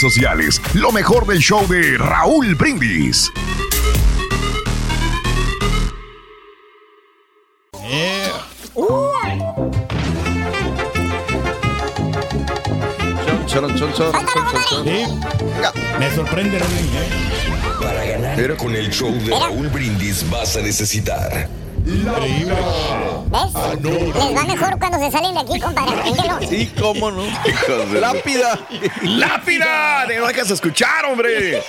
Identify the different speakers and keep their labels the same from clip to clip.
Speaker 1: sociales. Lo mejor del show de Raúl Brindis.
Speaker 2: Me sorprende,
Speaker 3: Para ganar. Pero con el show de Raúl Brindis vas a necesitar
Speaker 4: ¿Ves? Les va mejor cuando se salen de aquí, compadre.
Speaker 5: Sí, cómo no.
Speaker 1: Lápida. Lápida. No dejas escuchar, hombre.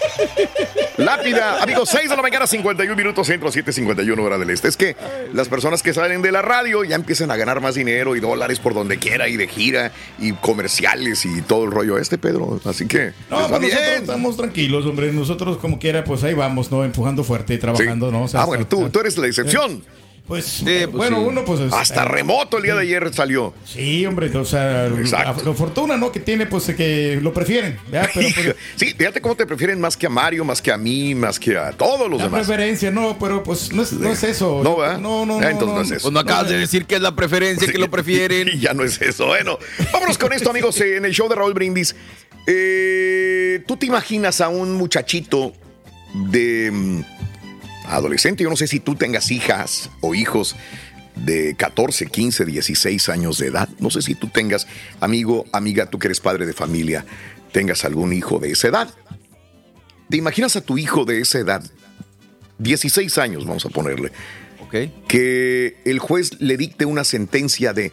Speaker 1: Lápida. Amigos, 6 de la mañana, 51 minutos, centro 7:51 hora del este. Es que las personas que salen de la radio ya empiezan a ganar más dinero y dólares por donde quiera y de gira y comerciales y todo el rollo este, Pedro. Así que.
Speaker 2: No, pues
Speaker 1: bien.
Speaker 2: nosotros estamos tranquilos, hombre. Nosotros, como quiera, pues ahí vamos, ¿no? Empujando fuerte y trabajando, ¿no? O sea,
Speaker 1: ah, bueno, tú, tú eres la excepción.
Speaker 2: Pues, bueno, uno pues... es-
Speaker 1: Hasta
Speaker 2: eh,
Speaker 1: remoto el día de ayer salió.
Speaker 2: Sí, hombre, o sea, la, la fortuna, ¿no? Que tiene, pues, que lo prefieren, ¿verdad? Pero, pues,
Speaker 1: Sí, fíjate cómo te prefieren más que a Mario, más que a mí, más que a todos los
Speaker 2: la
Speaker 1: demás.
Speaker 2: preferencia, no, pero pues no es, no es eso.
Speaker 1: No, ¿verdad?
Speaker 2: No, no,
Speaker 1: Ah,
Speaker 2: no.
Speaker 1: entonces no es eso.
Speaker 5: Pues no acabas de decir que es la preferencia, que lo prefieren.
Speaker 1: Y ya no es eso. Bueno, vámonos con esto, amigos, eh, en el show de Raúl Brindis. Eh, ¿Tú te imaginas a un muchachito de adolescente? Yo no sé si tú tengas hijas o hijos de 14, 15, 16 años de edad. No sé si tú tengas, amigo, amiga, tú que eres padre de familia, tengas algún hijo de esa edad. ¿Te imaginas a tu hijo de esa edad? 16 años, vamos a ponerle.
Speaker 5: Ok.
Speaker 1: Que el juez le dicte una sentencia de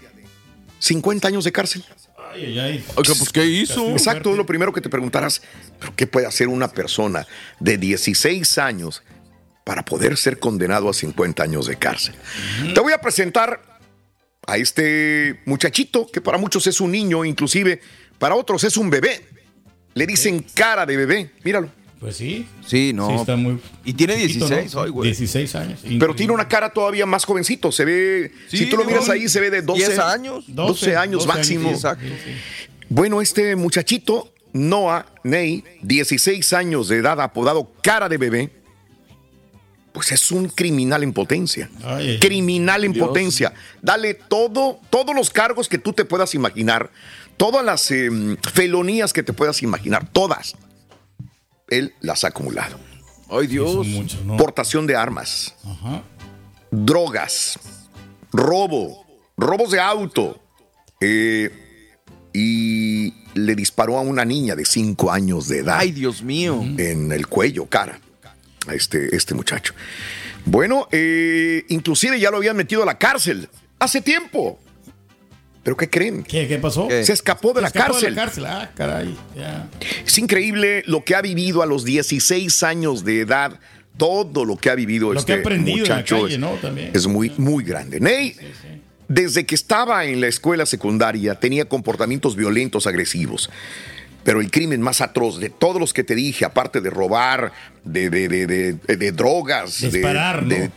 Speaker 1: 50 años de cárcel.
Speaker 2: Ay, ay, ay.
Speaker 5: Oiga, pues, ¿qué hizo?
Speaker 1: Exacto, lo primero que te preguntarás, ¿pero qué puede hacer una persona de 16 años para poder ser condenado a 50 años de cárcel? Te voy a presentar a este muchachito, que para muchos es un niño, inclusive para otros es un bebé. Le dicen cara de bebé, míralo.
Speaker 2: Pues sí.
Speaker 5: Sí, no.
Speaker 2: Sí, está muy
Speaker 5: Y tiene
Speaker 2: chiquito,
Speaker 5: 16
Speaker 2: ¿no?
Speaker 5: hoy, güey.
Speaker 2: 16 años.
Speaker 1: Pero tiene una cara todavía más jovencito, se ve,
Speaker 5: Sí,
Speaker 1: si tú lo miras ahí, se ve de 12
Speaker 5: 10 años.
Speaker 1: 12 años máximo.
Speaker 5: Exacto.
Speaker 1: Bueno, este muchachito, Noah Ney, 16 años de edad, apodado cara de bebé, pues es un criminal en potencia.
Speaker 2: Ay,
Speaker 1: criminal en
Speaker 5: Dios.
Speaker 1: potencia. Dale todo, todos los cargos que tú te puedas imaginar, todas las em, felonías que te puedas imaginar, todas. Él las ha acumulado.
Speaker 5: Ay, Dios.
Speaker 2: Son muchos, ¿no?
Speaker 1: Portación de armas,
Speaker 2: Ajá.
Speaker 1: drogas, robo, robos de auto. eh, y le disparó a una niña de 5 años de edad
Speaker 5: Ay, Dios mío.
Speaker 1: en el cuello, cara, este, este muchacho. Bueno, eh, inclusive ya lo habían metido a la cárcel hace tiempo. ¿Pero qué creen?
Speaker 2: ¿Qué, qué pasó?
Speaker 5: ¿Qué?
Speaker 1: Se escapó de la
Speaker 2: Se escapó
Speaker 1: cárcel.
Speaker 2: De la cárcel. Ah, caray.
Speaker 1: Es increíble lo que ha vivido a los 16 años de edad. Todo lo que ha vivido
Speaker 2: Lo
Speaker 1: este
Speaker 2: que ha aprendido en la
Speaker 1: muchacho
Speaker 2: calle,
Speaker 1: es,
Speaker 2: ¿no? También.
Speaker 1: es muy, muy grande. Ney, desde que estaba en la escuela secundaria, tenía comportamientos violentos, agresivos. Pero el crimen más atroz de todos los que te dije, aparte de robar, de, de- de- de- de drogas, de-
Speaker 2: Disparar, ¿no?
Speaker 1: de-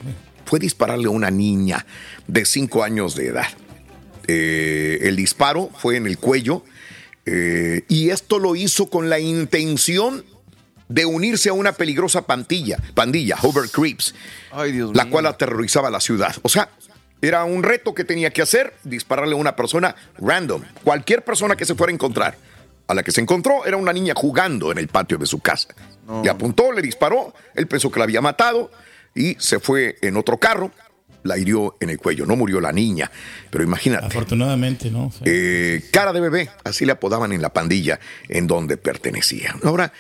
Speaker 1: fue dispararle a una niña de 5 años de edad. Eh, el disparo fue en el cuello eh, y esto lo hizo con la intención de unirse a una peligrosa pandilla, pandilla, Hover Creeps,
Speaker 5: Ay, Dios
Speaker 1: la
Speaker 5: mío.
Speaker 1: cual aterrorizaba la ciudad. O sea, era un reto que tenía que hacer, dispararle a una persona random, cualquier persona que se fuera a encontrar. A la que se encontró era una niña jugando en el patio de su casa. Le apuntó, le disparó, él pensó que la había matado y se fue en otro carro. la hirió en el cuello. No murió la niña, pero imagínate.
Speaker 2: Afortunadamente, ¿no?
Speaker 1: Eh, cara de bebé, así le apodaban en la pandilla en donde pertenecía. Ahora,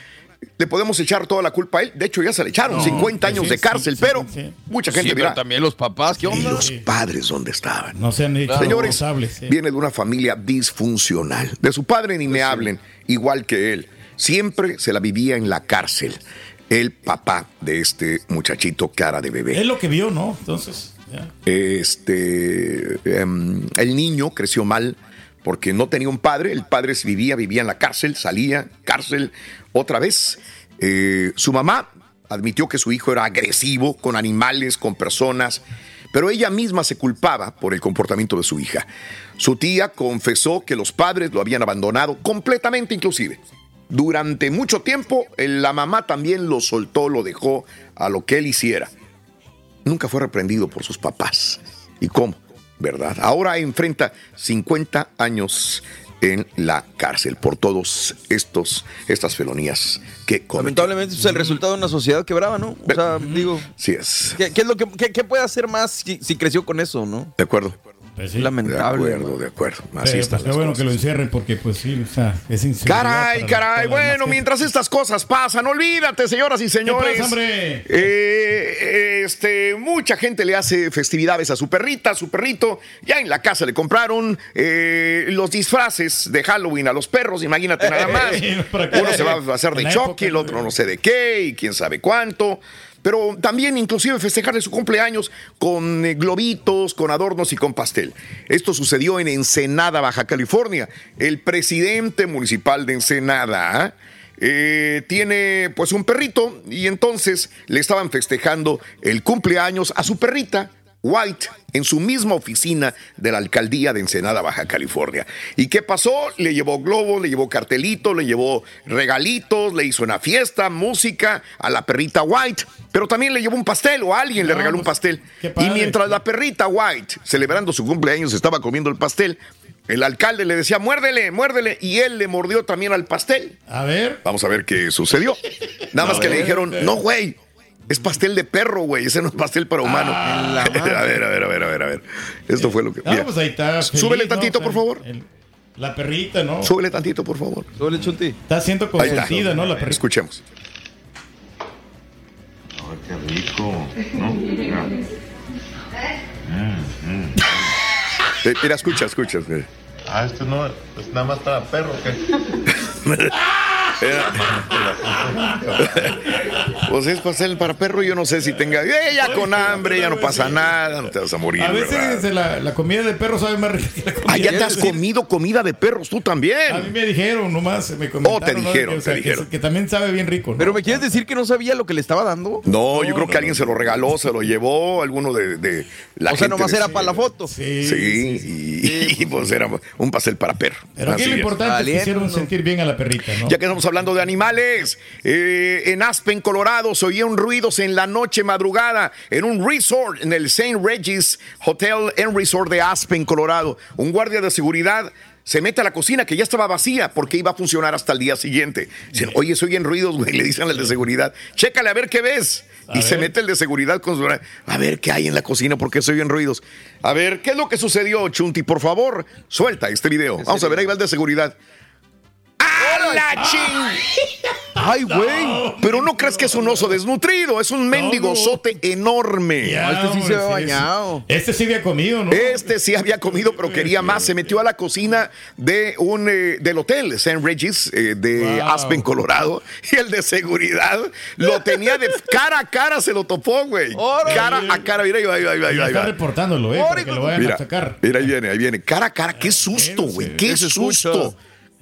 Speaker 1: le podemos echar toda la culpa a él. De hecho, ya se le echaron 50 años
Speaker 2: sí,
Speaker 1: de cárcel,
Speaker 2: sí,
Speaker 1: pero mucha gente
Speaker 5: Sí, pero
Speaker 1: dirá,
Speaker 5: también los papás, ¿qué
Speaker 1: ¿y
Speaker 5: onda?
Speaker 1: los padres dónde estaban?
Speaker 2: no sean
Speaker 1: Señores,
Speaker 2: responsables. sí.
Speaker 1: viene de una familia disfuncional. De su padre ni me hablen, igual que él. Siempre se la vivía en la cárcel. El papá de este muchachito cara de bebé.
Speaker 2: Es lo que vio, ¿no? Entonces, ya.
Speaker 1: Este, em, el niño creció mal porque no tenía un padre. El padre vivía, vivía en la cárcel, salía, cárcel, otra vez. Eh, su mamá admitió que su hijo era agresivo con animales, con personas, pero ella misma se culpaba por el comportamiento de su hija. Su tía confesó que los padres lo habían abandonado completamente inclusive. Durante mucho tiempo, eh, la mamá también lo soltó, lo dejó a lo que él hiciera nunca fue reprendido por sus papás. ¿Y cómo? ¿Verdad? Ahora enfrenta 50 años en la cárcel por todos estos estas felonías que cometió.
Speaker 5: Lamentablemente es el resultado de una sociedad quebrada, ¿no? O sea, digo,
Speaker 1: Sí es.
Speaker 5: ¿qué, qué es lo que qué, qué puede hacer más si, si creció con eso, no?
Speaker 1: De acuerdo.
Speaker 2: Pues sí.
Speaker 1: De
Speaker 5: Lamentable.
Speaker 1: acuerdo, de acuerdo. Así
Speaker 2: Pero,
Speaker 1: está.
Speaker 2: pues, qué bueno que lo encierren porque, pues sí, o sea, es
Speaker 1: Caray, caray. Bueno, mientras estas cosas pasan, olvídate, señoras y señores.
Speaker 2: pasa, hombre?
Speaker 1: Eh, este, mucha gente le hace festividades a su perrita, a su perrito. Ya en la casa le compraron eh, los disfraces de Halloween a los perros, imagínate nada más. Uno se va a hacer de Chucky,
Speaker 2: época,
Speaker 1: el otro no sé de qué, y quién sabe cuánto. Pero también inclusive festejarle su cumpleaños con eh, globitos, con adornos y con pastel. Esto sucedió en Ensenada, Baja California. El presidente municipal de Ensenada eh, tiene pues un perrito y entonces le estaban festejando el cumpleaños a su perrita. White en su misma oficina de la alcaldía de Ensenada, Baja California. ¿Y qué pasó? Le llevó globos, le llevó cartelitos, le llevó regalitos, le hizo una fiesta, música a la perrita White, pero también le llevó un pastel o alguien le regaló un
Speaker 2: pues,
Speaker 1: pastel.
Speaker 2: qué
Speaker 1: Y mientras la perrita White, celebrando su cumpleaños, estaba comiendo el pastel, el alcalde le decía, muérdele, muérdele, y él le mordió también al pastel.
Speaker 2: A ver.
Speaker 1: Vamos a ver qué sucedió. Nada más que le dijeron, no, güey, es pastel de perro, güey, ese no es pastel para humano.
Speaker 2: Ah,
Speaker 1: a ver, a ver, a ver, a ver, a ver. Esto fue lo que...
Speaker 2: Ah,
Speaker 1: mira.
Speaker 2: pues ahí está. feliz,
Speaker 1: Súbele
Speaker 2: ¿no?
Speaker 1: tantito,
Speaker 2: O sea,
Speaker 1: por favor.
Speaker 2: el- la perrita, ¿no?
Speaker 1: Súbele tantito, por favor.
Speaker 5: Doble chunti.
Speaker 2: Está siendo
Speaker 1: Ahí está.
Speaker 2: consentida, ¿no? La perrita.
Speaker 1: Escuchemos.
Speaker 6: Ay, qué rico, ¿no? Mira.
Speaker 1: Eh, Mira, escucha, escucha. eh.
Speaker 6: Ah, esto no, es nada más para perro, ¿qué?
Speaker 1: Pues es pastel para perro, yo no sé si tenga... Eh, ya con hambre, ya no pasa nada, no te vas a morir,
Speaker 2: A veces la, la comida de perro sabe más rica que la comida
Speaker 1: Ah, ya te has comido comida de perros tú
Speaker 2: A mí
Speaker 1: también.
Speaker 2: me dijeron nomás, me comentaron.
Speaker 1: Oh, te
Speaker 2: ¿no?
Speaker 1: dijeron,
Speaker 2: Que, o sea,
Speaker 1: te
Speaker 2: que-
Speaker 1: dijeron.
Speaker 2: Que, también sabe bien rico. ¿no?
Speaker 5: Pero me quieres decir que no sabía lo que le estaba dando?
Speaker 1: No, yo creo
Speaker 2: no,
Speaker 1: que alguien se lo regaló, se lo llevó, alguno de, de la
Speaker 5: o sea,
Speaker 1: gente
Speaker 5: nomás
Speaker 1: de-
Speaker 5: era para la foto.
Speaker 2: Sí.
Speaker 1: Sí, y, y, pues era un pastel para perro.
Speaker 2: Pero aquí lo importante es que hicieron sentir bien a la perrita, ¿no?
Speaker 1: Ya que estamos hablando de animales, eh, en Aspen, Colorado, se oían ruidos en la noche madrugada en un resort, en el St. Regis Hotel and Resort de Aspen, Colorado. Un guardia de seguridad se mete a la cocina que ya estaba vacía porque iba a funcionar hasta el día siguiente. Dicen, oye, se oyen ruidos, güey, le dicen al de seguridad, chécale a ver qué ves.
Speaker 2: A
Speaker 1: y se mete el de seguridad con su... A ver qué hay en la cocina porque se oyen ruidos. A ver, ¿qué es lo que sucedió, Chunti? Por favor, suelta este video. Vamos a ver, ahí va el de seguridad. ¡A la ching!
Speaker 5: Ay, güey.
Speaker 1: Pero no crees que es un oso desnutrido, es un mendigo
Speaker 2: no.
Speaker 1: osote enorme.
Speaker 2: Ya,
Speaker 5: este sí
Speaker 2: hombre,
Speaker 5: se ve bañado.
Speaker 2: Este sí había comido, ¿no?
Speaker 1: Este sí había comido, pero quería más. Se metió a la cocina de un eh, del hotel St. Regis eh, de
Speaker 2: Wow.
Speaker 1: Aspen, Colorado, y el de seguridad lo tenía de cara a cara, se lo topó, güey. Cara a cara, mira, ahí va, ahí va, ahí va, ahí va.
Speaker 2: está reportándolo, ¿eh? Para que lo vayan
Speaker 1: Mira,
Speaker 2: a sacar.
Speaker 1: mira, ahí viene, ahí viene. Cara a cara, qué susto, güey, qué susto.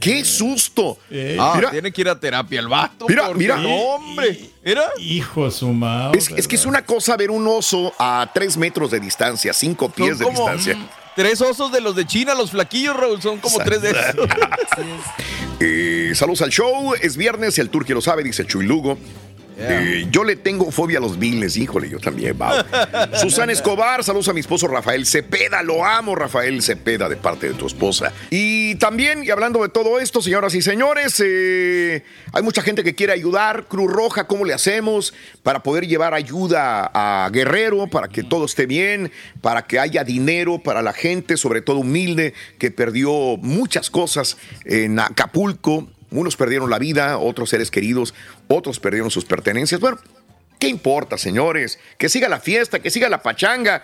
Speaker 1: Qué susto.
Speaker 2: Eh.
Speaker 5: Ah,
Speaker 1: Mira.
Speaker 5: tiene que ir a terapia el vato.
Speaker 1: Mira,
Speaker 5: porque
Speaker 1: mira.
Speaker 5: No, hombre. Mira.
Speaker 2: Hijo su madre.
Speaker 1: Es, es que es una cosa ver un oso a tres metros de distancia, cinco pies de distancia.
Speaker 5: tres osos de los de China, los flaquillos, Raúl. Son como tres de esos.
Speaker 1: Eh, saludos al show, es viernes, el Turqui lo sabe, dice Chuy Lugo. Eh, yo le tengo fobia a los viles, híjole, yo también, wow. Susana Escobar, saludos a mi esposo Rafael Cepeda, lo amo Rafael Cepeda de parte de tu esposa. Y también, y hablando de todo esto, señoras y señores, eh, hay mucha gente que quiere ayudar. Cruz Roja, ¿cómo le hacemos para poder llevar ayuda a Guerrero, para que todo esté bien, para que haya dinero para la gente, sobre todo humilde, que perdió muchas cosas en Acapulco? Unos perdieron la vida, otros seres queridos, otros perdieron sus pertenencias. Bueno, ¿Qué importa, señores? Que siga la fiesta, que siga la pachanga.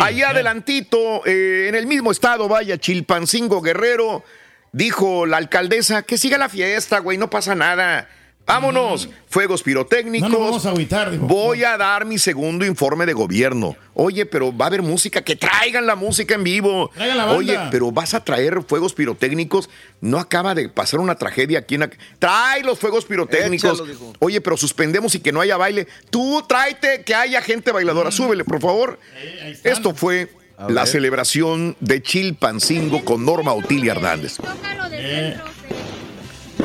Speaker 1: Allá adelantito, eh, en el mismo estado, vaya, Chilpancingo Guerrero, dijo la alcaldesa, que siga la fiesta, güey, no pasa nada. Vámonos, fuegos pirotécnicos.
Speaker 2: No nos vamos a agüitar.
Speaker 1: Voy a dar mi segundo informe de gobierno. Oye, pero va a haber música, que traigan la música en vivo.
Speaker 2: Traigan la banda.
Speaker 1: Oye, pero vas a traer fuegos pirotécnicos. No acaba de pasar una tragedia aquí en... la- Trae los fuegos pirotécnicos.
Speaker 5: Échalo.
Speaker 1: Oye, pero suspendemos y que no haya baile. Tú tráete que haya gente bailadora. Súbele, por favor.
Speaker 2: ahí.
Speaker 1: Esto fue la celebración de Chilpancingo con Norma Otilia Hernández.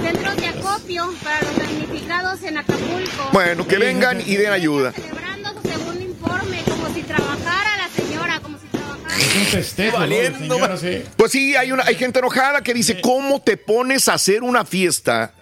Speaker 7: Centros, de, acopio para los damnificados en Acapulco.
Speaker 1: Bueno, que vengan y den ayuda.
Speaker 7: Celebrando su segundo informe, como si trabajara la señora, como si trabajara.
Speaker 2: Es un festejo, ¿no? Señora, sí.
Speaker 1: Pues sí, hay, una, hay gente enojada que dice, ¿cómo te pones a hacer una fiesta?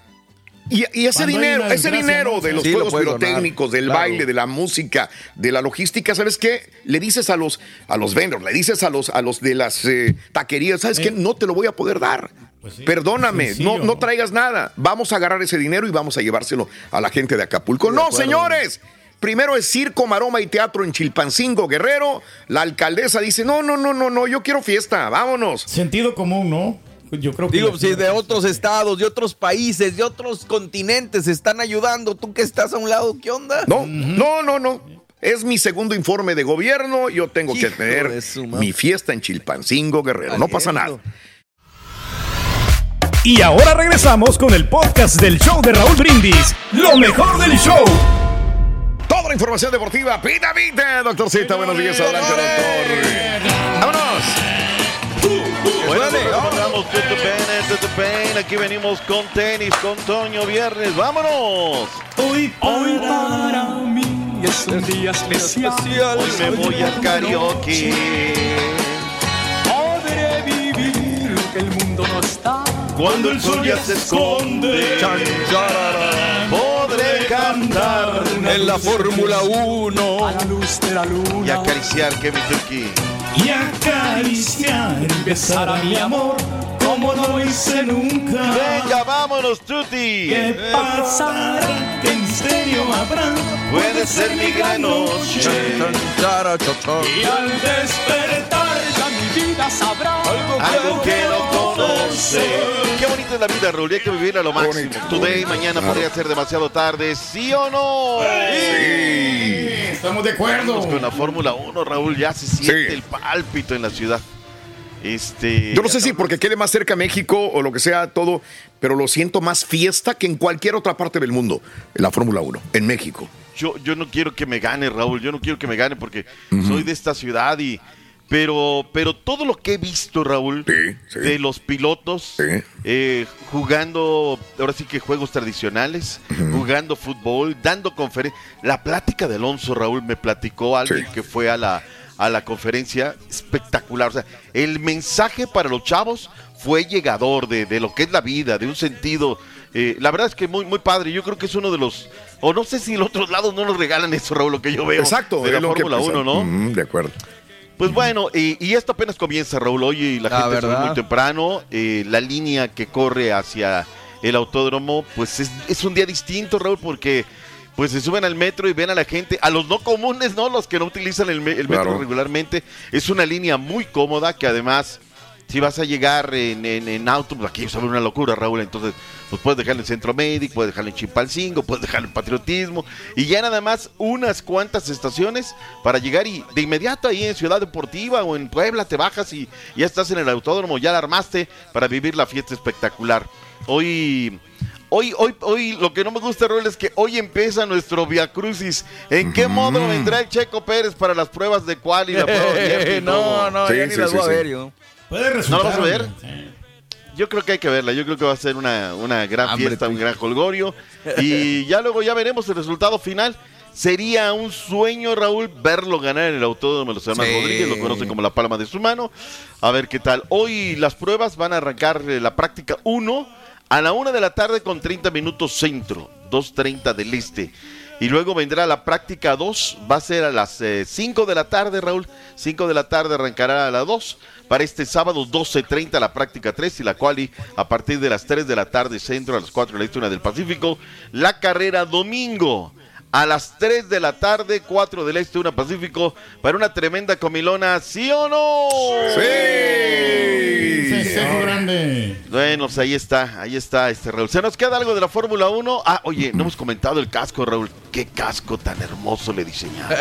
Speaker 1: Y, y ese
Speaker 2: Cuando
Speaker 1: dinero, ese dinero de los
Speaker 5: Sí, lo
Speaker 1: juegos
Speaker 5: donar,
Speaker 1: pirotécnicos, del
Speaker 5: claro.
Speaker 1: baile, de la música, de la logística, ¿sabes qué? Le dices a los, a los vendors, le dices a los, a los de las eh, taquerías, ¿sabes qué? No te lo voy a poder dar.
Speaker 2: Pues sí,
Speaker 1: Perdóname, no, no traigas nada. Vamos a agarrar ese dinero y vamos a llevárselo a la gente de Acapulco. no, señores. Primero es circo, maroma y teatro en Chilpancingo, Guerrero. La alcaldesa dice, no, no, no, no, no, yo quiero fiesta, vámonos.
Speaker 2: Sentido común, ¿no? Yo creo que.
Speaker 5: Digo, si de otros estados, de otros países, de otros continentes están ayudando, tú que estás a un lado, ¿qué onda?
Speaker 1: No, no, no, no. Es mi segundo informe de gobierno. Yo tengo que tener mi fiesta en Chilpancingo, Guerrero. No pasa nada.
Speaker 8: Y ahora regresamos con el podcast del show de Raúl Brindis. Lo mejor del show.
Speaker 1: Toda la información deportiva, pita, pita. Doctor Zeta, buenos días. Adelante, doctor. Vámonos.
Speaker 9: Bueno, vamos pain. Aquí venimos con tenis, con Toño Viernes. ¡Vámonos!
Speaker 8: Hoy para mí es un día especial.
Speaker 9: Hoy me voy al karaoke. Cuando el sol ya se esconde, podré cantar
Speaker 5: En la Fórmula 1.
Speaker 8: A la luz de la
Speaker 9: y acariciar que mi turquí.
Speaker 8: Y acariciar y besar a mi amor como no hice nunca.
Speaker 9: Venga, vámonos, Tuti.
Speaker 8: ¿Qué pasará? ¿Qué misterio habrá?
Speaker 9: Puede ser mi gran noche.
Speaker 8: Y al despertar vida sabrá
Speaker 9: Algo que no conoce. Qué bonita es la vida, Raúl. y Hay que vivirla a lo máximo. Today, mañana podría ser demasiado tarde. ¿Sí o no?
Speaker 2: Sí, Estamos de acuerdo.
Speaker 9: Con la Fórmula 1, Raúl. Ya se siente
Speaker 1: Sí.
Speaker 9: el pálpito en la ciudad. Este.
Speaker 1: Yo no sé si porque quede más cerca México o lo que sea todo, pero lo siento más fiesta que en cualquier otra parte del mundo, en la Fórmula 1, en México.
Speaker 9: Yo, yo no quiero que me gane, Raúl. Yo no quiero que me gane porque soy de esta ciudad y. Pero, pero todo lo que he visto, Raúl,
Speaker 1: Sí, sí.
Speaker 9: de los pilotos
Speaker 1: Sí.
Speaker 9: eh, jugando, ahora sí que juegos tradicionales, jugando fútbol, dando conferencias. La plática de Alonso, Raúl, me platicó alguien que fue a la, a la conferencia espectacular. O sea, el mensaje para los chavos fue llegador de, de lo que es la vida, de un sentido. eh, la verdad es que muy, muy padre. Yo creo que es uno de los. O no sé si en otros lados no nos regalan eso, Raúl, lo que yo veo.
Speaker 1: Exacto,
Speaker 9: de la Fórmula
Speaker 1: pasa.
Speaker 9: 1, ¿no?
Speaker 1: De acuerdo.
Speaker 9: Pues bueno, y, y esto apenas comienza, Raúl. Hoy la
Speaker 5: La
Speaker 9: gente se ve muy temprano. eh, la línea que corre hacia el autódromo, pues es, es un día distinto, Raúl, porque pues se suben al metro y ven a la gente, a los no comunes, ¿no? Los que no utilizan el, el metro
Speaker 1: Claro.
Speaker 9: regularmente. Es una línea muy cómoda que además, si vas a llegar en, en, en auto, pues aquí es una locura, Raúl. Entonces, pues puedes dejarlo en Centro Médico, puedes dejarlo en Chipalcingo, puedes dejarlo en Patriotismo. Y ya nada más unas cuantas estaciones para llegar y de inmediato ahí en Ciudad Deportiva o en Puebla te bajas y ya estás en el autódromo, ya la armaste para vivir la fiesta espectacular. Hoy... Hoy, hoy, hoy, lo que no me gusta, Raúl, es que hoy empieza nuestro Via Crucis. ¿En qué modo vendrá el Checo Pérez para las pruebas de cual y la prueba de
Speaker 5: no, no,
Speaker 1: Sí,
Speaker 5: ya ni
Speaker 1: sí,
Speaker 5: las
Speaker 1: sí,
Speaker 5: voy a ver yo.
Speaker 2: Puede resultar.
Speaker 9: ¿No lo vas a ver? Yo creo que hay que verla. Yo creo que va a ser una, una gran
Speaker 5: Hambre,
Speaker 9: fiesta, un gran colgorio. Y ya luego ya veremos el resultado final. Sería un sueño, Raúl, verlo ganar en el autódromo de los hermanos
Speaker 5: Sí.
Speaker 9: Rodríguez. Lo conocen como la palma de su mano. A ver qué tal. Hoy las pruebas van a arrancar eh, la práctica 1 a la 1 de la tarde con 30 minutos centro, 2.30 del este. Y luego vendrá la práctica 2, va a ser a las 5 de la tarde, Raúl. 5 de la tarde arrancará a las 2. Para este sábado 12.30 la práctica 3 y la quali a partir de las 3 de la tarde centro a las 4 del este, una del Pacífico. La carrera domingo a las 3 de la tarde, 4 del este, una Pacífico, para una tremenda comilona, ¿sí o no?
Speaker 2: Festejo grande.
Speaker 9: Bueno, pues ahí está, ahí está este Raúl. ¿Se nos queda algo de la Fórmula 1? Ah, oye, no hemos comentado el casco, Raúl. Qué casco tan hermoso le diseñaron.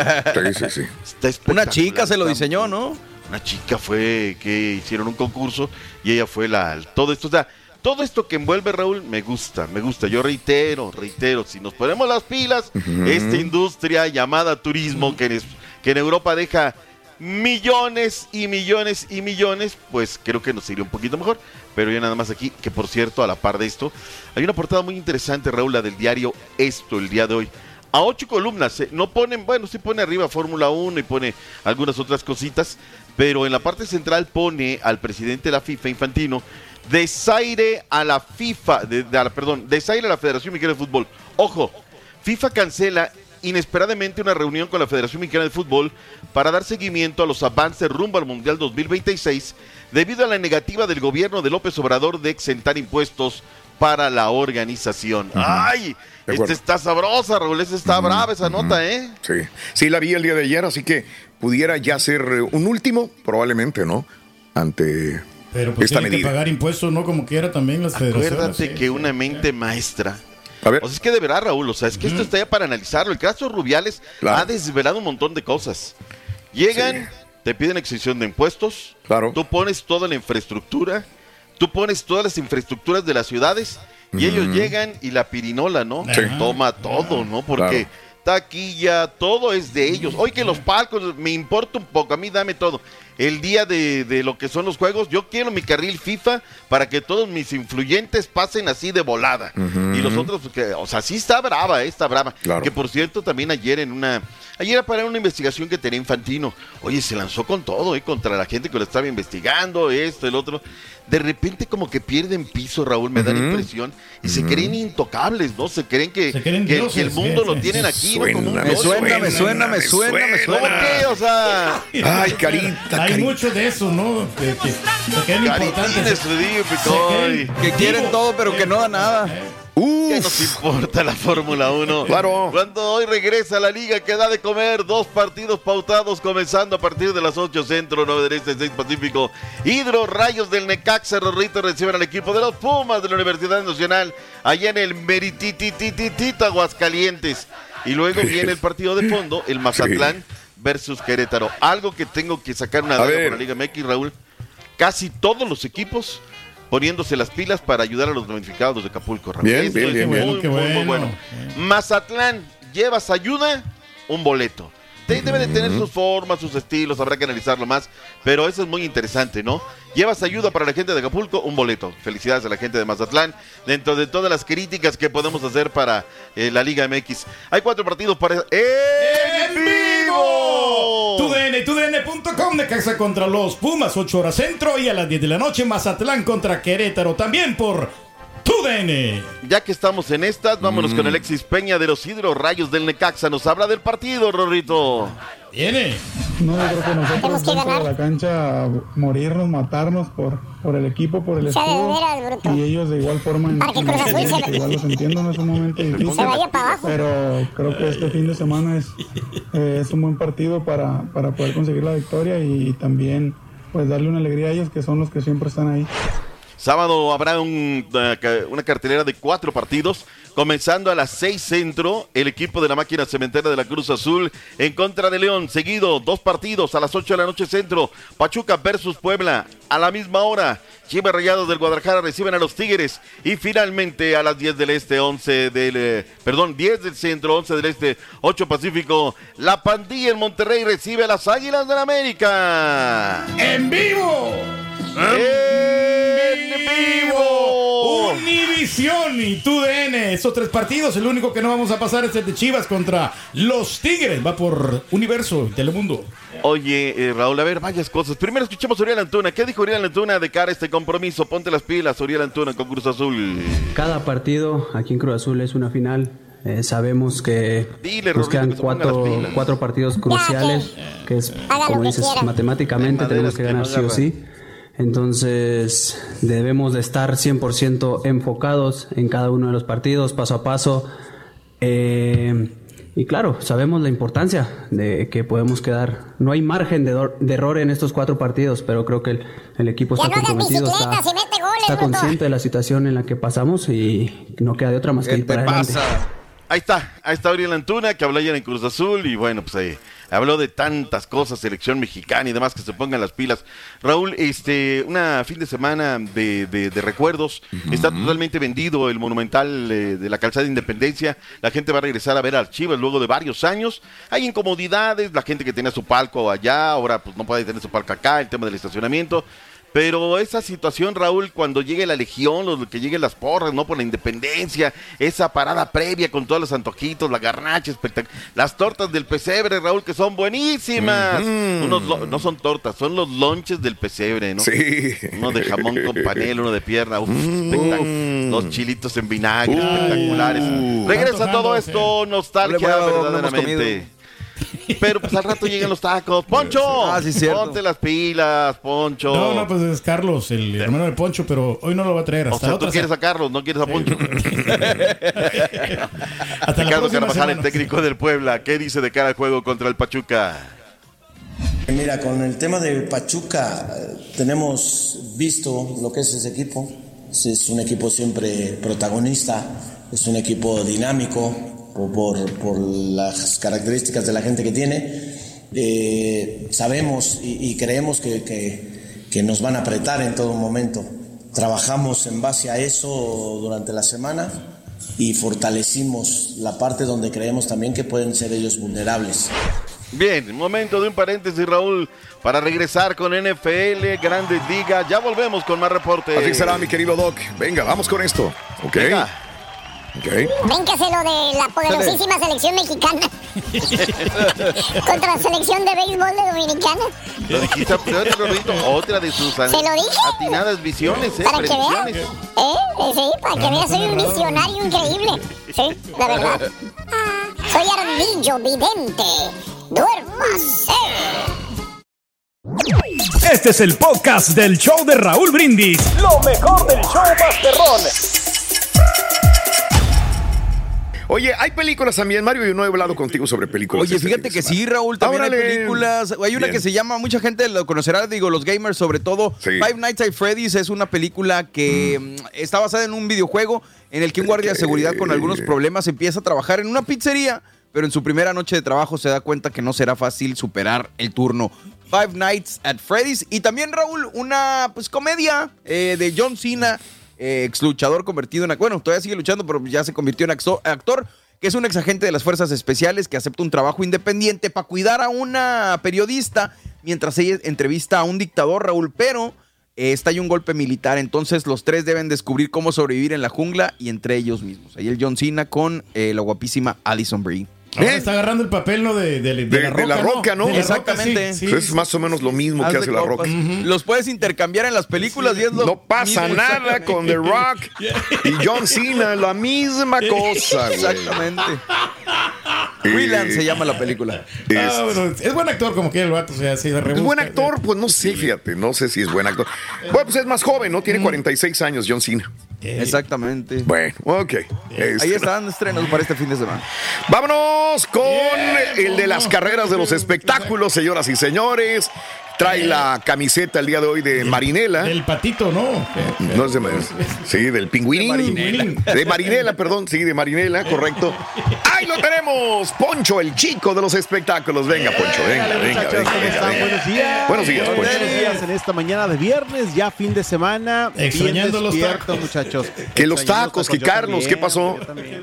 Speaker 10: Sí, sí, sí.
Speaker 5: Una chica se lo diseñó, ¿no?
Speaker 9: Una chica fue que hicieron un concurso y ella fue la todo esto, o sea, todo esto que envuelve Raúl me gusta, me gusta. Yo reitero, reitero, si nos ponemos las pilas, esta industria llamada turismo que en, que en Europa deja millones y millones y millones, pues creo que nos iría un poquito mejor. Pero ya nada más aquí, que por cierto, a la par de esto, hay una portada muy interesante, Raúl, la del diario Esto, el día de hoy. A ocho columnas, eh, no ponen, bueno, sí pone arriba Fórmula 1 y pone algunas otras cositas, pero en la parte central pone al presidente de la FIFA, Infantino, desaire a la FIFA, de, de- perdón, desaire a la Federación Mexicana de Fútbol. Ojo, FIFA cancela inesperadamente una reunión con la Federación Mexicana de Fútbol para dar seguimiento a los avances rumbo al Mundial 2026 debido a la negativa del gobierno de López Obrador de exentar impuestos para la organización. ¡Ay! Esta está sabrosa, Raúl, esta está brava esa nota, ¿eh?
Speaker 10: Sí, sí la vi el día de ayer, así que pudiera ya ser eh, un último, probablemente, ¿no? Ante
Speaker 2: Pero pues
Speaker 10: esta
Speaker 2: tienen que
Speaker 10: medida.
Speaker 2: pagar impuestos, ¿no? Como quiera también las federaciones.
Speaker 9: Acuérdate
Speaker 2: sí.
Speaker 9: que una mente maestra.
Speaker 10: A ver.
Speaker 9: O sea, es que de verdad, Raúl, o sea, es que esto está ya para analizarlo. El caso Rubiales
Speaker 10: Claro.
Speaker 9: ha desvelado un montón de cosas. Llegan, te piden exención de impuestos,
Speaker 10: Claro.
Speaker 9: tú pones toda la infraestructura, tú pones todas las infraestructuras de las ciudades y ellos llegan y la pirinola, ¿no?
Speaker 2: Sí.
Speaker 9: Toma todo, ¿no? Porque taquilla, todo es de ellos. Hoy que los palcos, me importa un poco, a mí dame todo. El día de, de lo que son los juegos, yo quiero mi carril FIFA para que todos mis influyentes pasen así de volada. Y los otros, pues, que, o sea, sí está brava, eh, está brava.
Speaker 10: Claro.
Speaker 9: Que por cierto, también ayer en una, ayer para una investigación que tenía Infantino, oye, se lanzó con todo, eh, contra la gente que lo estaba investigando, esto, el otro. De repente como que pierden piso, Raúl, me da la impresión, y se creen intocables, ¿no? Se creen que,
Speaker 2: Se creen
Speaker 9: que- que
Speaker 2: dioses,
Speaker 9: el mundo
Speaker 2: sí,
Speaker 9: lo
Speaker 2: sí.
Speaker 9: tienen aquí, ¿no? Como un
Speaker 10: Suena,
Speaker 5: Me suena, me suena, me suena, me
Speaker 9: ¿Cómo
Speaker 5: suena.
Speaker 9: qué? O sea,
Speaker 10: Ay, carita,
Speaker 2: Hay mucho de eso, ¿no? Que, que
Speaker 9: caritines,
Speaker 2: Se creen-
Speaker 5: Que quieren todo, pero que no da nada.
Speaker 9: ¿Qué nos importa la Fórmula 1?
Speaker 10: Claro.
Speaker 9: Cuando hoy regresa la liga que da de comer, dos partidos pautados comenzando a partir de las 8 centro, 9 del este, 6 pacífico. Hidro Rayos del Necaxa, Rorrito reciben al equipo de los Pumas de la Universidad Nacional, allá en el Merititititito Aguascalientes. Y luego viene el partido de fondo, el Mazatlán versus Querétaro. Algo que tengo que sacar una por la Liga MX, Raúl. Casi todos los equipos poniéndose las pilas para ayudar a los damnificados de Acapulco. Raúl.
Speaker 10: Bien,
Speaker 9: Esto
Speaker 10: bien,
Speaker 9: es
Speaker 10: bien,
Speaker 9: muy,
Speaker 2: bien. Qué
Speaker 9: muy, muy
Speaker 2: bueno.
Speaker 9: bueno. Mazatlán, ¿llevas ayuda? Un boleto. Te- Debe de tener sus formas, sus estilos, habrá que analizarlo más, pero eso es muy interesante, ¿no? Llevas ayuda para la gente de Acapulco, un boleto. Felicidades a la gente de Mazatlán, dentro de todas las críticas que podemos hacer para eh, la Liga MX. Hay cuatro partidos para... ¡En vivo!
Speaker 2: TUDN, TUDN.com de Caxa contra los Pumas, 8 horas centro y a las 10 de la noche Mazatlán contra Querétaro, también por TUDN.
Speaker 9: Ya que estamos en estas, vámonos con Alexis Peña de los Hidro Rayos del Necaxa. Nos habla del partido, Rorrito.
Speaker 2: Viene.
Speaker 11: No, yo creo que
Speaker 4: Tenemos
Speaker 11: nosotros de
Speaker 4: ganar.
Speaker 11: la cancha morirnos, matarnos por, por el equipo, por el escudo. Y ellos de igual forma en,
Speaker 4: que
Speaker 11: en
Speaker 4: se-
Speaker 11: igual los entiendo, no es un momento difícil.
Speaker 4: Se vaya para abajo.
Speaker 11: Pero creo que este fin de semana es, eh, es un buen partido para, para poder conseguir la victoria y también pues darle una alegría a ellos que son los que siempre están ahí.
Speaker 9: Sábado habrá un, ca- una cartelera de cuatro partidos. Comenzando a las seis centro, el equipo de la máquina cementera de la Cruz Azul en contra de León. Seguido, dos partidos a las 8 de la noche centro. Pachuca versus Puebla a la misma hora. Chivas Rayados del Guadalajara reciben a los Tigres. Y finalmente a las 10 del este, 11 del. eh, perdón, 10 del centro, 11 del este, 8 Pacífico. La pandilla en Monterrey recibe a las Águilas del América.
Speaker 2: ¡En vivo!
Speaker 9: ¡En
Speaker 2: vivo! Univisión y TUDN. Esos tres partidos, el único que no vamos a pasar es el de Chivas contra los Tigres. Va por Universo y Telemundo.
Speaker 9: Oye, eh, Raúl, a ver, varias cosas. Primero escuchemos a Uriel Antuna. ¿Qué dijo Uriel Antuna de cara a este compromiso? Ponte las pilas, Uriel Antuna con Cruz Azul.
Speaker 12: Cada partido aquí en Cruz Azul es una final. Eh, sabemos que
Speaker 9: Dile,
Speaker 12: nos quedan
Speaker 9: que
Speaker 12: cuatro, cuatro partidos cruciales, que es, como dices, matemáticamente tenemos que
Speaker 9: que
Speaker 12: ganar
Speaker 9: no
Speaker 12: sí o sí. Entonces debemos de estar 100% enfocados en cada uno de los partidos, paso a paso. Eh, y claro, sabemos la importancia de que podemos quedar. No hay margen de, error en estos cuatro partidos, pero creo que el, el equipo está comprometido, está,
Speaker 4: y mete goles,
Speaker 12: está
Speaker 4: bruto.
Speaker 12: consciente de la situación en la que pasamos y no queda de otra más que ir para adelante.
Speaker 9: Ahí está, ahí está Uriel Antuna, que habló ayer en Cruz Azul y bueno, pues ahí habló de tantas cosas, selección mexicana y demás, que se pongan las pilas. Raúl, este, una fin de semana de, de- de recuerdos, está totalmente vendido el monumental eh, de la calzada de Independencia, la gente va a regresar a ver a Chivas luego de varios años, hay incomodidades, la gente que tenía su palco allá, ahora pues no puede tener su palco acá, el tema del estacionamiento. Pero esa situación, Raúl, cuando llegue la legión, los, que lleguen las porras, ¿no? Por la independencia, esa parada previa con todos los antojitos, la garnacha, espectac- las tortas del pesebre, Raúl, que son buenísimas. Unos lo- no son tortas, son los lonches del pesebre, ¿no?
Speaker 10: Sí.
Speaker 9: Uno de jamón con panela, uno de pierna, uf, espectac- los chilitos en vinagre, espectaculares. Regresa todo esto, nostalgia,
Speaker 5: huevo, no
Speaker 9: verdaderamente. Pero pues al rato llegan los tacos. ¡Poncho!
Speaker 5: Ah, sí, cierto.
Speaker 9: Ponte las pilas, Poncho.
Speaker 2: No, no, pues es Carlos, el hermano de Poncho, pero hoy no lo va a traer.
Speaker 9: O
Speaker 2: Hasta
Speaker 9: sea,
Speaker 2: la
Speaker 9: tú quieres a Carlos, no quieres a Poncho.
Speaker 2: Hasta la
Speaker 9: Ricardo Carvajal, el técnico del Puebla. ¿Qué dice de cara al juego contra el Pachuca?
Speaker 13: Mira, con el tema de Pachuca, eh, tenemos visto lo que es ese equipo. Es un equipo siempre protagonista, es un equipo dinámico por, por- por las características de la gente que tiene. Eh, sabemos y, y creemos que, que- que nos van a apretar en todo momento. Trabajamos en base a eso durante la semana y fortalecimos la parte donde creemos también que pueden ser ellos vulnerables.
Speaker 9: Bien, momento de un paréntesis, Raúl, para regresar con NFL, Grandes Ligas. Ya volvemos con más reportes.
Speaker 10: Así será, mi querido Doc. Venga, vamos con esto. ¿Ok?
Speaker 9: Venga.
Speaker 10: Ok.
Speaker 4: Véncase lo de la poderosísima selección mexicana contra la selección de béisbol de Dominicana.
Speaker 9: Lo dijiste Rorrito. Otra de sus
Speaker 4: ¿Se lo dije?
Speaker 9: atinadas visiones, ¿eh?
Speaker 4: Para que veas. ¿Eh? Eh, Sí, para que veas, soy un visionario increíble. Sí, la verdad. Ah, soy ardillo vidente. Duérmase.
Speaker 8: Este es el podcast del show de Raúl Brindis. Lo mejor del show Masterrón.
Speaker 10: Oye, hay películas también, Mario. Yo no he hablado contigo sobre películas.
Speaker 5: Oye, fíjate que sí, Raúl, también
Speaker 10: Órale.
Speaker 5: hay películas. Hay una
Speaker 10: Bien.
Speaker 5: que se llama, mucha gente lo conocerá, digo, los gamers sobre todo. Five Nights at Freddy's es una película que mm, está basada en un videojuego en el que un guardia de seguridad con algunos problemas empieza a trabajar en una pizzería, pero en su primera noche de trabajo se da cuenta que no será fácil superar el turno. Five Nights at Freddy's. Y también, Raúl, una pues comedia eh, de John Cena, ex luchador convertido en... Bueno, todavía sigue luchando, pero ya se convirtió en acto- actor que es un ex agente de las fuerzas especiales que acepta un trabajo independiente para cuidar a una periodista mientras ella entrevista a un dictador, Raúl, pero eh, estalla un golpe militar, entonces los tres deben descubrir cómo sobrevivir en la jungla y entre ellos mismos. Ahí el John Cena con eh, la guapísima Alison Brie.
Speaker 2: Ahora está agarrando el papel, ¿no? De, de- de
Speaker 10: De,
Speaker 2: la,
Speaker 10: de la roca, ¿no?
Speaker 2: De la
Speaker 5: Exactamente.
Speaker 2: roca, sí, sí.
Speaker 10: es más o menos lo mismo
Speaker 5: Haz
Speaker 10: que hace la roca.
Speaker 5: Los puedes intercambiar en las películas y es lo
Speaker 10: No pasa
Speaker 5: mismo.
Speaker 10: nada con The Rock y John Cena, la misma cosa, güey.
Speaker 5: Exactamente. Freelance se llama la película.
Speaker 10: es-
Speaker 2: Ah, bueno, es buen actor como quiera el vato, o sea, se
Speaker 10: ¿Es
Speaker 2: rebusca.
Speaker 10: buen actor? Pues no sé, fíjate, no sé si es buen actor. Bueno, pues es más joven, ¿no? Tiene 46 años, John Cena.
Speaker 5: Exactamente.
Speaker 10: Bueno, ok. Este,
Speaker 5: Ahí están estrenos para este fin de semana.
Speaker 10: Vámonos con el de las carreras de los espectáculos, señoras y señores. Trae la camiseta el día de hoy de Marinela.
Speaker 2: El patito, ¿no?
Speaker 10: No es de Sí, del pingüinín.
Speaker 2: De Marinela.
Speaker 10: De Marinela, perdón, sí, de Marinela, correcto. Ahí lo tenemos, Poncho, el chico de los espectáculos. Venga, Poncho, venga, venga, venga,
Speaker 14: muchachos, ¿cómo
Speaker 10: venga.
Speaker 14: Buenos días.
Speaker 10: Buenos días, Poncho.
Speaker 14: Buenos días en esta mañana de viernes, ya fin de semana.
Speaker 2: Extrañando los tacos.
Speaker 14: muchachos.
Speaker 10: Que los tacos, que Carlos, ¿qué pasó?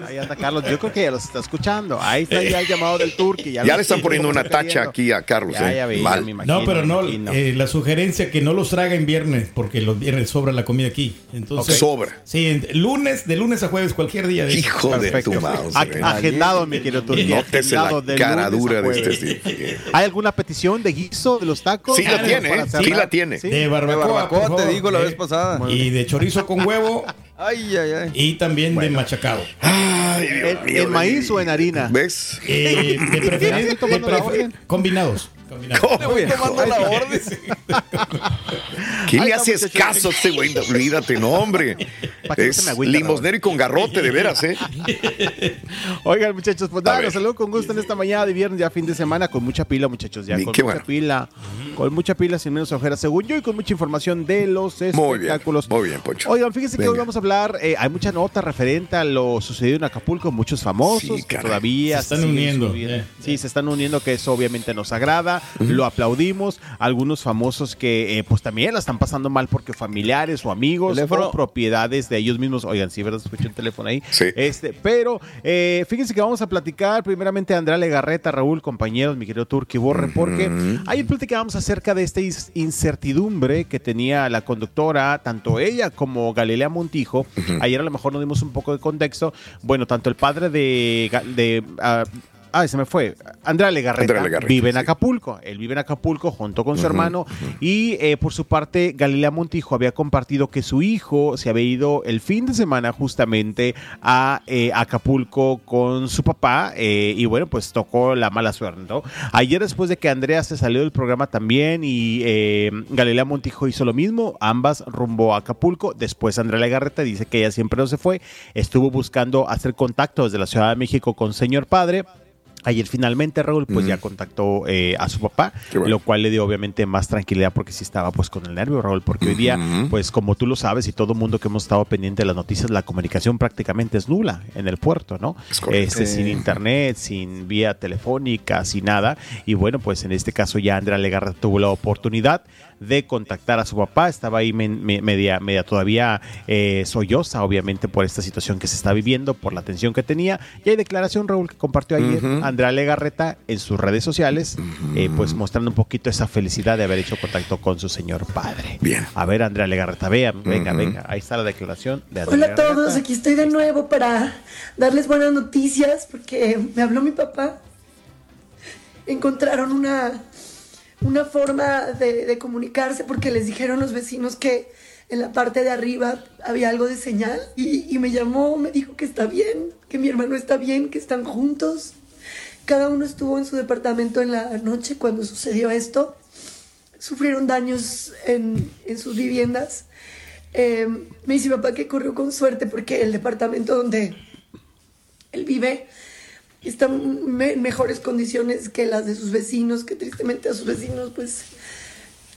Speaker 14: Ahí anda Carlos, yo creo que ya los está escuchando. Ahí está ya el llamado del tour. Que ya,
Speaker 10: le están poniendo una tacha aquí a Carlos,
Speaker 14: Ya,
Speaker 10: ¿eh?
Speaker 14: ya veía,
Speaker 10: Mal.
Speaker 14: me imagino,
Speaker 2: No, pero no, eh, la sugerencia que no los traga en viernes, porque los viernes sobra la comida aquí. Entonces,
Speaker 10: Ok. Sobra.
Speaker 2: Sí, en- lunes, de lunes a jueves, cualquier día. de
Speaker 10: Hijo de tu mouse.
Speaker 14: Ag- Agendado, mi querido Turki.
Speaker 10: Nótese la
Speaker 14: Agendado de
Speaker 10: cara dura de este tipo.
Speaker 14: ¿Hay alguna petición de guiso de los tacos?
Speaker 10: Sí la tiene, ¿eh? Sí la tiene.
Speaker 2: De barbacoa,
Speaker 5: De barbacoa,
Speaker 2: favor,
Speaker 5: te digo la
Speaker 2: eh,
Speaker 5: vez pasada.
Speaker 2: Y de chorizo con huevo
Speaker 5: Ay, ay, ay.
Speaker 2: y también de machacado.
Speaker 10: Ay, Dios
Speaker 14: ¿En,
Speaker 10: mío,
Speaker 14: en maíz o en harina?
Speaker 10: ¿Ves?
Speaker 2: Eh, de preferencia,
Speaker 14: la
Speaker 2: combinados. Combinados.
Speaker 5: Le voy tomando la orden.
Speaker 10: ¿Qué le haces caso a este güey? Olvídate, no, hombre. Es limosnero y con garrote, de veras, ¿eh?
Speaker 14: Oigan, muchachos, pues nada, los saludo con gusto en esta mañana de viernes, ya fin de semana, con mucha pila, muchachos, ya con mucha
Speaker 10: bueno.
Speaker 14: pila, con mucha pila, sin menos ojeras, según yo, y con mucha información de los
Speaker 10: Muy bien,
Speaker 14: espectáculos.
Speaker 10: muy bien, Poncho.
Speaker 14: Oigan, fíjense que hoy vamos a hablar, eh, hay mucha nota referente a lo sucedido en Acapulco, muchos famosos
Speaker 10: Sí,
Speaker 14: que todavía
Speaker 2: Se están uniendo, eh.
Speaker 14: Sí, se están uniendo, que eso obviamente nos agrada, lo aplaudimos. Algunos famosos que eh, pues también la están pasando mal porque familiares o amigos
Speaker 5: Teléfono.
Speaker 14: o propiedades de ellos mismos, oigan, sí, ¿verdad? Escuché un teléfono ahí.
Speaker 10: Sí.
Speaker 14: Este, pero eh, fíjense que vamos a platicar primeramente a Andrea Legarreta, Raúl, compañeros, mi querido Turki Borre, porque ayer platicábamos acerca de esta incertidumbre que tenía la conductora, tanto ella como Galilea Montijo. Ayer a lo mejor nos dimos un poco de contexto. Bueno, tanto el padre de... De ah, Ah, se me fue. Andrea Legarreta,
Speaker 10: Andrea Legarreta,
Speaker 14: vive en
Speaker 10: sí.
Speaker 14: Acapulco. Él vive en Acapulco junto con su hermano. Y eh, por su parte, Galilea Montijo había compartido que su hijo se había ido el fin de semana justamente a eh, Acapulco con su papá. eh, y bueno, pues tocó la mala suerte, ¿no? Ayer, después de que Andrea se salió del programa también y eh, Galilea Montijo hizo lo mismo, ambas rumbo a Acapulco. Después, Andrea Legarreta dice que ella siempre no se fue. Estuvo buscando hacer contacto desde la Ciudad de México con señor padre. Ayer finalmente Raúl pues ya contactó eh, a su papá,
Speaker 10: bueno.
Speaker 14: lo cual le dio obviamente más tranquilidad porque sí estaba pues con el nervio Raúl, porque hoy día pues como tú lo sabes y todo mundo que hemos estado pendiente de las noticias, la comunicación prácticamente es nula en el puerto, ¿no?
Speaker 10: Es correcto.
Speaker 14: Este, sin internet, sin vía telefónica, sin nada. Y bueno, pues en este caso ya Andrea Legarra tuvo la oportunidad de contactar a su papá. Estaba ahí me- media, media todavía eh, solloza, obviamente, por esta situación que se está viviendo, por la tensión que tenía. Y hay declaración, Raúl, que compartió ayer Andrea Legarreta en sus redes sociales, eh, pues mostrando un poquito esa felicidad de haber hecho contacto con su señor padre.
Speaker 10: Bien.
Speaker 14: A ver, Andrea Legarreta, vean, venga, venga. Ahí está la declaración de Andrea
Speaker 15: Hola a
Speaker 14: Legarreta.
Speaker 15: todos, aquí estoy de nuevo para darles buenas noticias porque me habló mi papá. Encontraron una, una forma de, de comunicarse porque les dijeron los vecinos que en la parte de arriba había algo de señal y, y me llamó, me dijo que está bien, que mi hermano está bien, que están juntos. Cada uno estuvo en su departamento en la noche cuando sucedió esto. Sufrieron daños en, en sus viviendas. Eh, me dice mi papá que corrió con suerte porque el departamento donde él vive está en me- mejores condiciones que las de sus vecinos, que tristemente a sus vecinos pues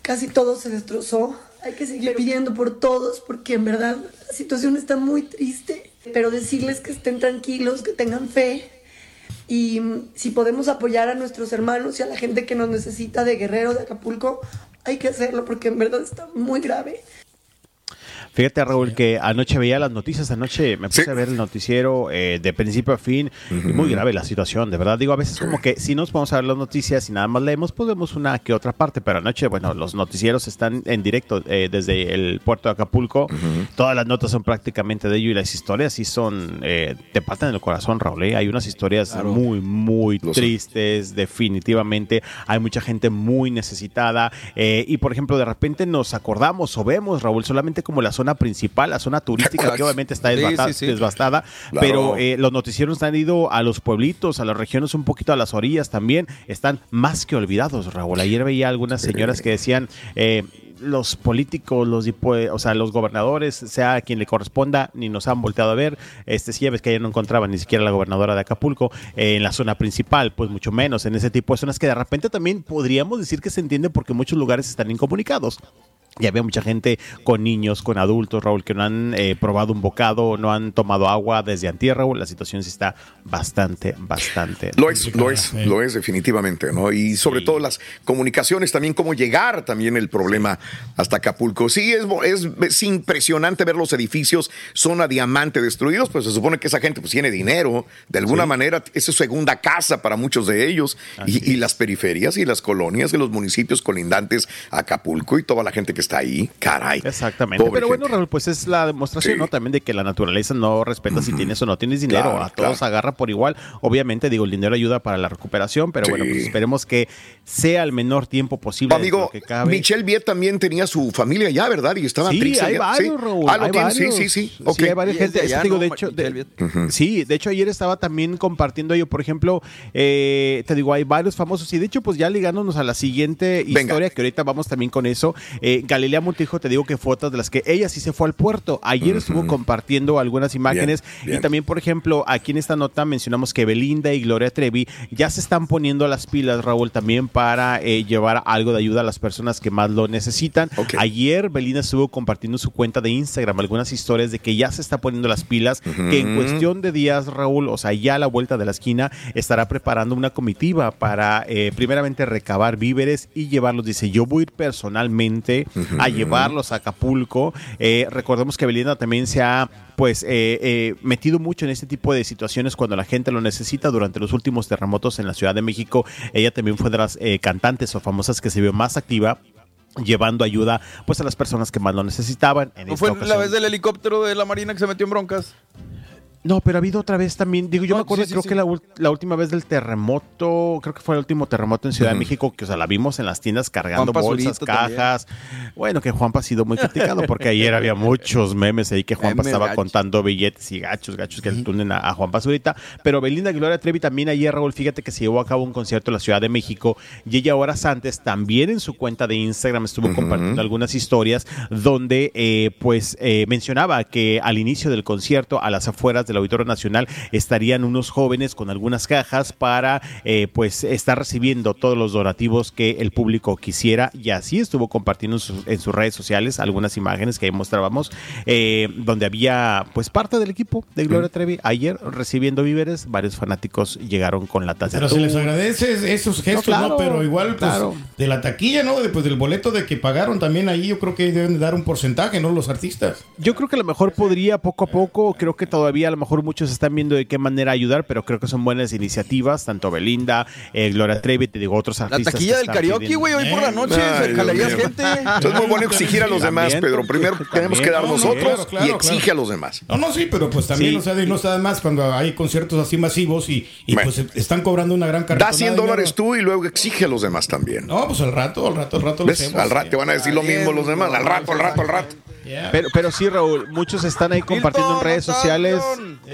Speaker 15: casi todo se destrozó. Hay que seguir pidiendo por todos porque en verdad la situación está muy triste, pero decirles que estén tranquilos, que tengan fe y si podemos apoyar a nuestros hermanos y a la gente que nos necesita de Guerrero, de Acapulco, hay que hacerlo porque en verdad está muy grave.
Speaker 14: Fíjate, Raúl, que anoche veía las noticias, anoche me puse a ver el noticiero eh, de principio a fin, y muy grave la situación, de verdad. Digo, a veces como que si nos vamos a ver las noticias y nada más leemos, pues vemos una que otra parte, pero anoche, bueno, los noticieros están en directo eh, desde el puerto de Acapulco, todas las notas son prácticamente de ello y las historias sí son, eh, te parten el corazón, Raúl. ¿eh? Hay unas historias muy, muy tristes, definitivamente. Hay mucha gente muy necesitada eh, y, por ejemplo, de repente nos acordamos o vemos, Raúl, solamente como la zona principal, la zona turística, que obviamente está
Speaker 5: Sí,
Speaker 14: desbasta-
Speaker 5: sí, sí.
Speaker 14: desbastada,
Speaker 10: Claro.
Speaker 14: pero eh, los noticieros han ido a los pueblitos, a las regiones, un poquito a las orillas también, están más que olvidados, Raúl. Ayer veía algunas señoras que decían... eh, los políticos, los o sea, los gobernadores, sea quien le corresponda, ni nos han volteado a ver. Este, sí, ya ves que ayer no encontraban ni siquiera la gobernadora de Acapulco eh, en la zona principal, pues mucho menos en ese tipo de zonas que de repente también podríamos decir que se entiende porque muchos lugares están incomunicados. Y había mucha gente con niños, con adultos, Raúl, que no han eh, probado un bocado, no han tomado agua desde antier, Raúl. La situación sí está bastante, bastante.
Speaker 10: Lo es, lo es, lo es definitivamente, ¿no? Y sobre todo las comunicaciones, también cómo llegar también el problema hasta Acapulco. Sí, es, es, es impresionante ver los edificios, zona diamante destruidos, pues se supone que esa gente pues tiene dinero, de alguna manera es su segunda casa para muchos de ellos, y, y las periferias y las colonias y los municipios colindantes a Acapulco y toda la gente que está ahí, caray.
Speaker 14: Exactamente.
Speaker 10: Pobre
Speaker 14: Pero bueno. Raúl, pues es la demostración,
Speaker 10: Sí.
Speaker 14: ¿no? También de que la naturaleza no respeta si tienes o no tienes dinero.
Speaker 10: Claro,
Speaker 14: a todos agarra por igual. Obviamente, digo, el dinero ayuda para la recuperación, pero bueno, pues esperemos que sea el menor tiempo posible.
Speaker 10: Amigo,
Speaker 14: que cabe.
Speaker 10: Michelle Viet también tenía su familia allá, ¿verdad? Y estaba
Speaker 14: Sí,
Speaker 10: triste
Speaker 14: hay varios,
Speaker 10: sí.
Speaker 14: Raúl.
Speaker 10: Ah, lo
Speaker 14: hay varios.
Speaker 10: sí, sí, sí. Ok.
Speaker 14: hay varias
Speaker 5: Y es de
Speaker 14: gente.
Speaker 5: allá,
Speaker 14: Te digo,
Speaker 5: ¿no?
Speaker 14: de hecho, de-
Speaker 5: Michelle
Speaker 14: sí, de hecho ayer estaba también compartiendo yo, por ejemplo, eh, te digo, hay varios famosos y de hecho, pues ya ligándonos a la siguiente historia, que ahorita vamos también con eso. Eh, Galilea Montijo, te digo que fue otra de las que ella sí se fue al puerto. Ayer estuvo compartiendo algunas imágenes
Speaker 10: bien.
Speaker 14: y también, por ejemplo, aquí en esta nota mencionamos que Belinda y Gloria Trevi ya se están poniendo las pilas, Raúl, también para eh, llevar algo de ayuda a las personas que más lo necesitan. Ayer Belinda estuvo compartiendo en su cuenta de Instagram algunas historias de que ya se está poniendo las pilas, que en cuestión de días, Raúl, o sea, ya a la vuelta de la esquina, estará preparando una comitiva para eh, primeramente recabar víveres y llevarlos. Dice, yo voy a ir personalmente a llevarlos a Acapulco. Eh, recordemos que Belinda también se ha pues eh, eh, metido mucho en este tipo de situaciones cuando la gente lo necesita durante los últimos terremotos en la Ciudad de México. Ella también fue de las eh, cantantes o famosas que se vio más activa llevando ayuda pues a las personas que más lo necesitaban. En
Speaker 5: ¿No
Speaker 14: esta
Speaker 5: fue la vez del helicóptero de la Marina que se metió en broncas?
Speaker 14: No, pero ha habido otra vez también. Digo, yo
Speaker 5: No,
Speaker 14: me acuerdo,
Speaker 5: sí, sí,
Speaker 14: creo
Speaker 5: sí.
Speaker 14: que la, la última vez del terremoto, creo que fue el último terremoto en Ciudad de México, que o sea, la vimos en las tiendas cargando
Speaker 5: Juanpa
Speaker 14: bolsas,
Speaker 5: Zurito también.
Speaker 14: cajas. Bueno, que Juanpa ha sido muy criticado porque ayer había muchos memes ahí que Juanpa estaba contando billetes y gachos, gachos que le tunden a, a Juanpa Zurita. Pero Belinda Gloria Trevi también ayer, Raúl, fíjate que se llevó a cabo un concierto en la Ciudad de México y ella horas antes también en su cuenta de Instagram estuvo compartiendo algunas historias donde eh, pues eh, mencionaba que al inicio del concierto a las afueras del Auditorio Nacional estarían unos jóvenes con algunas cajas para eh, pues estar recibiendo todos los donativos que el público quisiera y así estuvo compartiendo en, sus- en sus redes sociales algunas imágenes que ahí mostrábamos eh, donde había pues parte del equipo de Gloria Trevi ayer recibiendo víveres varios fanáticos llegaron con la taza
Speaker 2: Pero se les agradece esos gestos, ¿no?
Speaker 14: claro,
Speaker 2: Pero igual, pues,
Speaker 14: claro.
Speaker 2: de la taquilla, ¿no? Después del boleto de que pagaron también ahí, yo creo que deben de dar un porcentaje, ¿no? Los artistas.
Speaker 14: Yo creo que a lo mejor podría poco a poco, creo que todavía a lo mejor muchos están viendo de qué manera ayudar, pero creo que son buenas iniciativas, tanto Belinda, eh, Gloria Trevi, te digo, otros
Speaker 5: La
Speaker 14: artistas.
Speaker 5: taquilla
Speaker 14: que
Speaker 5: del karaoke, güey, hoy por la noche
Speaker 10: Ay,
Speaker 5: se gente.
Speaker 10: Entonces es muy bueno exigir a los demás,
Speaker 14: También,
Speaker 10: Pedro. Primero tenemos que dar
Speaker 2: No, no,
Speaker 10: nosotros
Speaker 2: claro, claro,
Speaker 10: y exige
Speaker 2: claro.
Speaker 10: a los demás.
Speaker 2: No, no, sí, pero pues también,
Speaker 10: Sí.
Speaker 2: o sea, de- no está de más cuando hay conciertos así masivos y, y, pues están cobrando una gran carga.
Speaker 10: Da 100 dólares tú y luego exige a los demás también.
Speaker 2: No, pues al rato, al rato, al rato lo
Speaker 10: ¿Ves?
Speaker 2: hacemos.
Speaker 10: Al rato te van a decir lo mismo los demás. Al rato, al rato, al rato.
Speaker 14: Pero, pero sí, Raúl, muchos están ahí compartiendo en redes sociales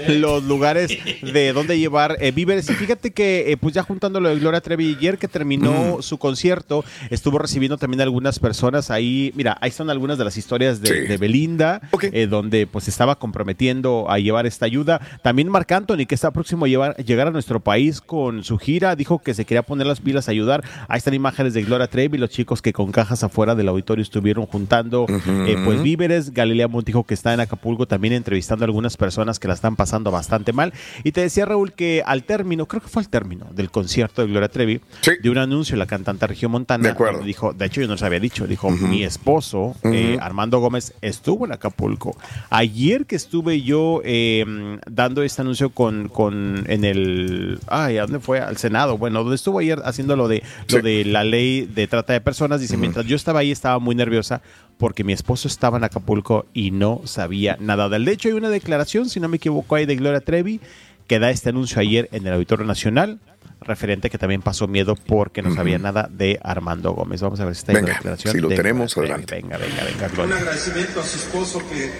Speaker 14: los lugares de dónde llevar eh, víveres. Y fíjate que, eh, pues ya juntando lo de Gloria Trevi, ayer que terminó
Speaker 10: Mm.
Speaker 14: su concierto, estuvo recibiendo también algunas personas ahí. Mira, ahí están algunas de las historias de, de Belinda, eh, donde pues estaba comprometiendo a llevar esta ayuda. También Marc Anthony, que está próximo a llevar, llegar a nuestro país con su gira, dijo que se quería poner las pilas a ayudar. Ahí están imágenes de Gloria Trevi, los chicos que con cajas afuera del auditorio estuvieron juntando eh, pues víveres. Galilea Montijo, que está en Acapulco, también entrevistando a algunas personas que la están pasando bastante mal. Y te decía, Raúl, que al término, creo que fue al término del concierto de Gloria Trevi, de un anuncio, la cantante Regio Montana dijo, de hecho yo no se había dicho, dijo, mi esposo, eh, Armando Gómez, estuvo en Acapulco. Ayer que estuve yo eh, dando este anuncio con, con en el, ay, ¿a dónde fue? Al Senado, bueno, donde estuvo ayer haciendo lo de, lo de la ley de trata de personas, dice, mientras yo estaba ahí estaba muy nerviosa porque mi esposo estaba en Acapulco y no sabía nada del. De hecho, hay una declaración, si no me equivoco, ahí de Gloria Trevi, que da este anuncio ayer en el Auditorio Nacional, referente que también pasó miedo porque no sabía nada de Armando Gómez. Vamos a ver si está ahí la
Speaker 10: Venga,
Speaker 14: declaración.
Speaker 10: si lo
Speaker 14: de
Speaker 10: tenemos,
Speaker 14: Gloria
Speaker 10: adelante.
Speaker 14: Venga, venga, venga,
Speaker 16: Un
Speaker 14: Gloria.
Speaker 16: agradecimiento a su esposo que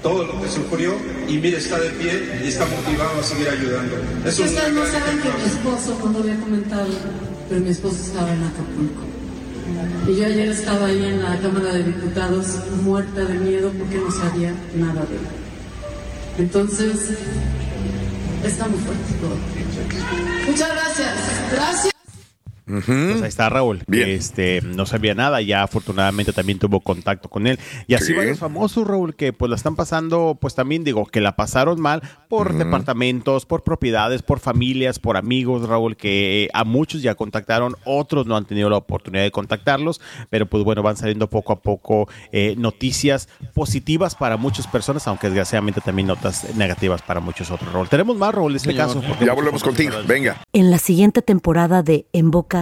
Speaker 16: todo lo que sufrió y mire, está de pie y está motivado a seguir ayudando. Es un
Speaker 17: Ustedes no saben que mi esposo, cuando había comentado, pero mi esposo estaba en Acapulco. Y yo ayer estaba ahí en la Cámara de Diputados muerta de miedo porque no sabía nada de él. Entonces, está muy fuerte todo. Muchas gracias. Gracias.
Speaker 14: Pues ahí está Raúl.
Speaker 10: Bien.
Speaker 14: Este, no sabía nada, ya afortunadamente también tuvo contacto con él. Y así
Speaker 10: Sí.
Speaker 14: varios famosos, Raúl, que pues la están pasando, pues también digo, que la pasaron mal por departamentos, por propiedades, por familias, por amigos, Raúl, que a muchos ya contactaron, otros no han tenido la oportunidad de contactarlos, pero pues bueno, van saliendo poco a poco eh, noticias positivas para muchas personas, aunque desgraciadamente también notas negativas para muchos otros, Raúl. Tenemos más, Raúl, en este
Speaker 10: Señor.
Speaker 14: caso.
Speaker 10: Ya volvemos contigo. Venga.
Speaker 18: En la siguiente temporada de En Boca